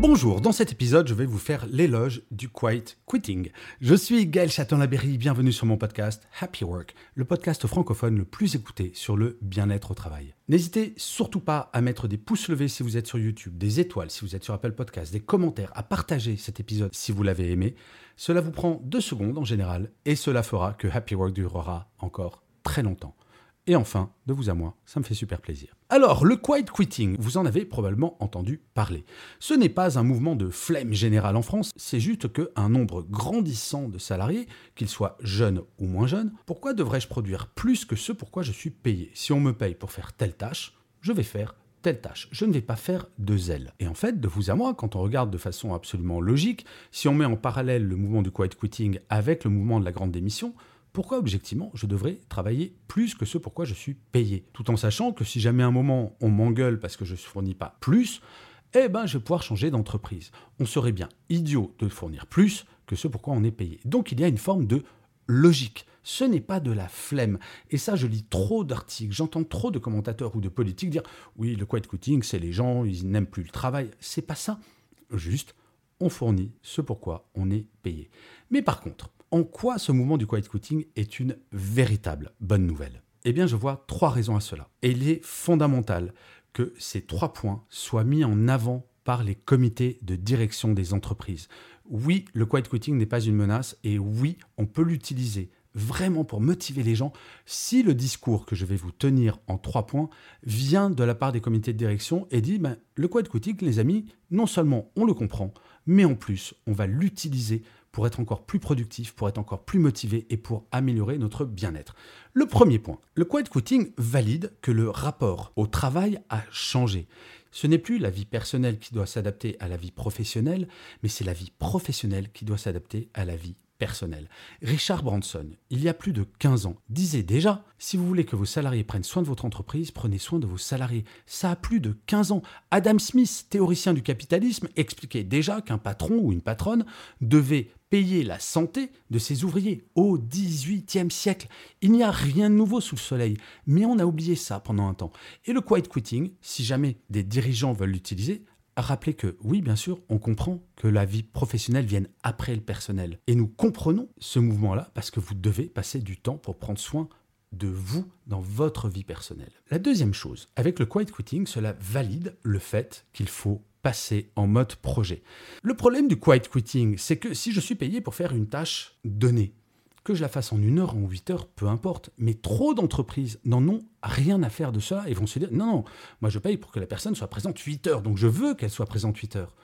Bonjour, dans cet épisode, je vais vous faire l'éloge du quiet quitting. Je suis Gaël Chaton-Laberry, bienvenue sur mon podcast Happy Work, le podcast francophone le plus écouté sur le bien-être au travail. N'hésitez surtout pas à mettre des pouces levés si vous êtes sur YouTube, des étoiles si vous êtes sur Apple Podcast, des commentaires, à partager cet épisode si vous l'avez aimé. Cela vous prend deux secondes en général et cela fera que Happy Work durera encore très longtemps. Et enfin, de vous à moi, ça me fait super plaisir. Alors, le quiet quitting, vous en avez probablement entendu parler. Ce n'est pas un mouvement de flemme générale en France, c'est juste qu'un nombre grandissant de salariés, qu'ils soient jeunes ou moins jeunes, pourquoi devrais-je produire plus que ce pourquoi je suis payé? Si on me paye pour faire telle tâche, je vais faire telle tâche. Je ne vais pas faire de zèle. Et en fait, de vous à moi, quand on regarde de façon absolument logique, si on met en parallèle le mouvement du quiet quitting avec le mouvement de la grande démission, pourquoi objectivement je devrais travailler plus que ce pourquoi je suis payé? Tout en sachant que si jamais à un moment on m'engueule parce que je ne fournis pas plus, eh ben je vais pouvoir changer d'entreprise. On serait bien idiot de fournir plus que ce pourquoi on est payé. Donc il y a une forme de logique. Ce n'est pas de la flemme. Et ça, je lis trop d'articles, j'entends trop de commentateurs ou de politiques dire oui, le quiet quitting, c'est les gens, ils n'aiment plus le travail. C'est pas ça. Juste, on fournit ce pourquoi on est payé. Mais par contre, en quoi ce mouvement du quiet quitting est une véritable bonne nouvelle? Eh bien, je vois trois raisons à cela. Et il est fondamental que ces trois points soient mis en avant par les comités de direction des entreprises. Oui, le quiet quitting n'est pas une menace et oui, on peut l'utiliser vraiment pour motiver les gens si le discours que je vais vous tenir en trois points vient de la part des comités de direction et dit ben, le quiet quitting, les amis, non seulement on le comprend, mais en plus on va l'utiliser pour être encore plus productif, pour être encore plus motivé et pour améliorer notre bien-être. Le premier point, le quiet quitting valide que le rapport au travail a changé. Ce n'est plus la vie personnelle qui doit s'adapter à la vie professionnelle, mais c'est la vie professionnelle qui doit s'adapter à la vie personnelle. Richard Branson, il y a plus de 15 ans, disait déjà, si vous voulez que vos salariés prennent soin de votre entreprise, prenez soin de vos salariés. Ça a plus de 15 ans. Adam Smith, théoricien du capitalisme, expliquait déjà qu'un patron ou une patronne devait payer la santé de ses ouvriers au XVIIIe siècle. Il n'y a rien de nouveau sous le soleil, mais on a oublié ça pendant un temps. Et le quiet quitting, si jamais des dirigeants veulent l'utiliser, rappelez que oui, bien sûr, on comprend que la vie professionnelle vienne après le personnel. Et nous comprenons ce mouvement-là parce que vous devez passer du temps pour prendre soin de vous dans votre vie personnelle. La deuxième chose, avec le quiet quitting, cela valide le fait qu'il faut passer en mode projet. Le problème du quiet quitting, c'est que si je suis payé pour faire une tâche donnée, que je la fasse en une heure, en huit heures, peu importe, mais trop d'entreprises n'en ont rien à faire de ça et vont se dire non, non, moi je paye pour que la personne soit présente 8 heures, donc je veux qu'elle soit présente 8 heures.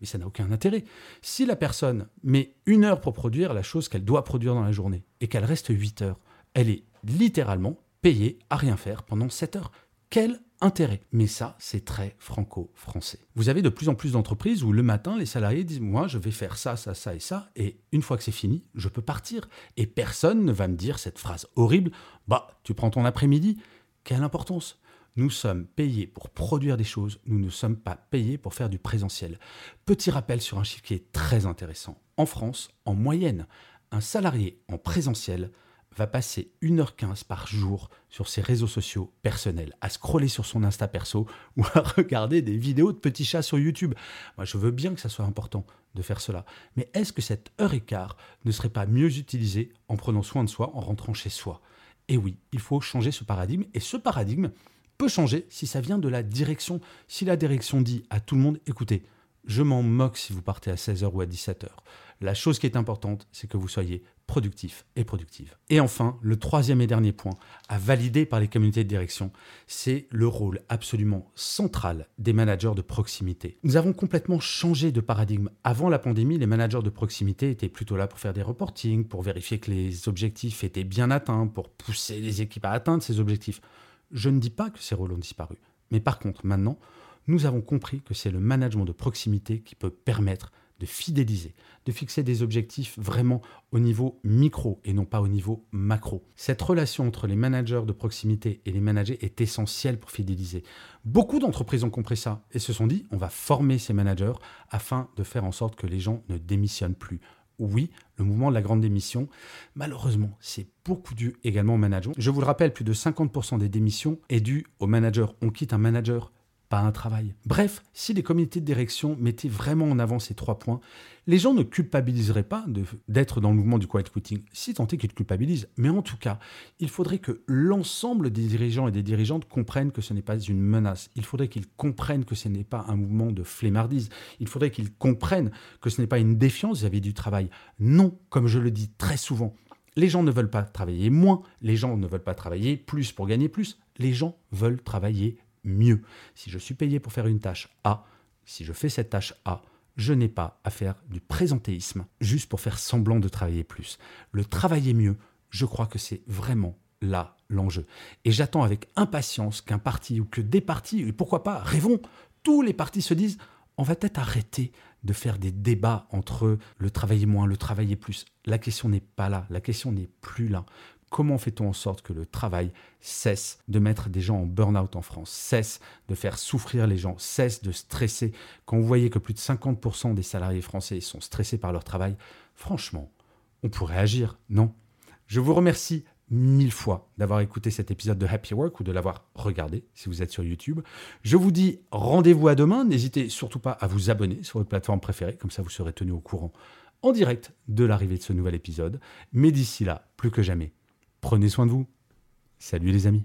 Mais ça n'a aucun intérêt. Si la personne met une heure pour produire la chose qu'elle doit produire dans la journée et qu'elle reste 8 heures, elle est littéralement payée à rien faire pendant 7 heures. Quel intérêt. Mais ça, c'est très franco-français. Vous avez de plus en plus d'entreprises où le matin, les salariés disent Moi, je vais faire ça, ça, ça et ça, et une fois que c'est fini, je peux partir. Et personne ne va me dire cette phrase horrible Bah, tu prends ton après-midi. Quelle importance nous sommes payés pour produire des choses, nous ne sommes pas payés pour faire du présentiel. Petit rappel sur un chiffre qui est très intéressant. En France, en moyenne, un salarié en présentiel va passer 1h15 par jour sur ses réseaux sociaux personnels, à scroller sur son Insta perso ou à regarder des vidéos de petits chats sur YouTube. Moi, je veux bien que ça soit important de faire cela. Mais est-ce que cette heure et quart ne serait pas mieux utilisée en prenant soin de soi, en rentrant chez soi? Et oui, il faut changer ce paradigme. Et ce paradigme peut changer si ça vient de la direction. Si la direction dit à tout le monde, écoutez, je m'en moque si vous partez à 16h ou à 17h. La chose qui est importante, c'est que vous soyez productif et productive. Et enfin, le troisième et dernier point, à valider par les communautés de direction, c'est le rôle absolument central des managers de proximité. Nous avons complètement changé de paradigme. Avant la pandémie, les managers de proximité étaient plutôt là pour faire des reportings, pour vérifier que les objectifs étaient bien atteints, pour pousser les équipes à atteindre ces objectifs. Je ne dis pas que ces rôles ont disparu. Mais par contre, maintenant, nous avons compris que c'est le management de proximité qui peut permettre de fidéliser, de fixer des objectifs vraiment au niveau micro et non pas au niveau macro. Cette relation entre les managers de proximité et les managers est essentielle pour fidéliser. Beaucoup d'entreprises ont compris ça et se sont dit on va former ces managers afin de faire en sorte que les gens ne démissionnent plus. Oui, le mouvement de la grande démission, malheureusement, c'est beaucoup dû également au management. Je vous le rappelle, plus de 50% des démissions est dû au manager. On quitte un manager pas un travail. Bref, si les comités de direction mettaient vraiment en avant ces trois points, les gens ne culpabiliseraient pas d'être dans le mouvement du quiet quitting, si tant est qu'ils culpabilisent. Mais en tout cas, il faudrait que l'ensemble des dirigeants et des dirigeantes comprennent que ce n'est pas une menace. Il faudrait qu'ils comprennent que ce n'est pas un mouvement de flemmardise. Il faudrait qu'ils comprennent que ce n'est pas une défiance vis-à-vis du travail. Non, comme je le dis très souvent, les gens ne veulent pas travailler moins, les gens ne veulent pas travailler plus pour gagner plus, les gens veulent travailler mieux. Si je suis payé pour faire une tâche A, si je fais cette tâche A, je n'ai pas à faire du présentéisme juste pour faire semblant de travailler plus. Le travailler mieux, je crois que c'est vraiment là l'enjeu. Et j'attends avec impatience qu'un parti ou que des partis, et pourquoi pas, rêvons, tous les partis se disent on va peut-être arrêter de faire des débats entre le travailler moins, le travailler plus. La question n'est pas là, la question n'est plus là. Comment fait-on en sorte que le travail cesse de mettre des gens en burn-out en France, cesse de faire souffrir les gens, cesse de stresser? Quand vous voyez que plus de 50% des salariés français sont stressés par leur travail, franchement, on pourrait agir, non? Je vous remercie mille fois d'avoir écouté cet épisode de Happy Work ou de l'avoir regardé si vous êtes sur YouTube. Je vous dis rendez-vous à demain. N'hésitez surtout pas à vous abonner sur votre plateforme préférée, comme ça vous serez tenu au courant en direct de l'arrivée de ce nouvel épisode. Mais d'ici là, plus que jamais, Prenez soin de vous. Salut les amis.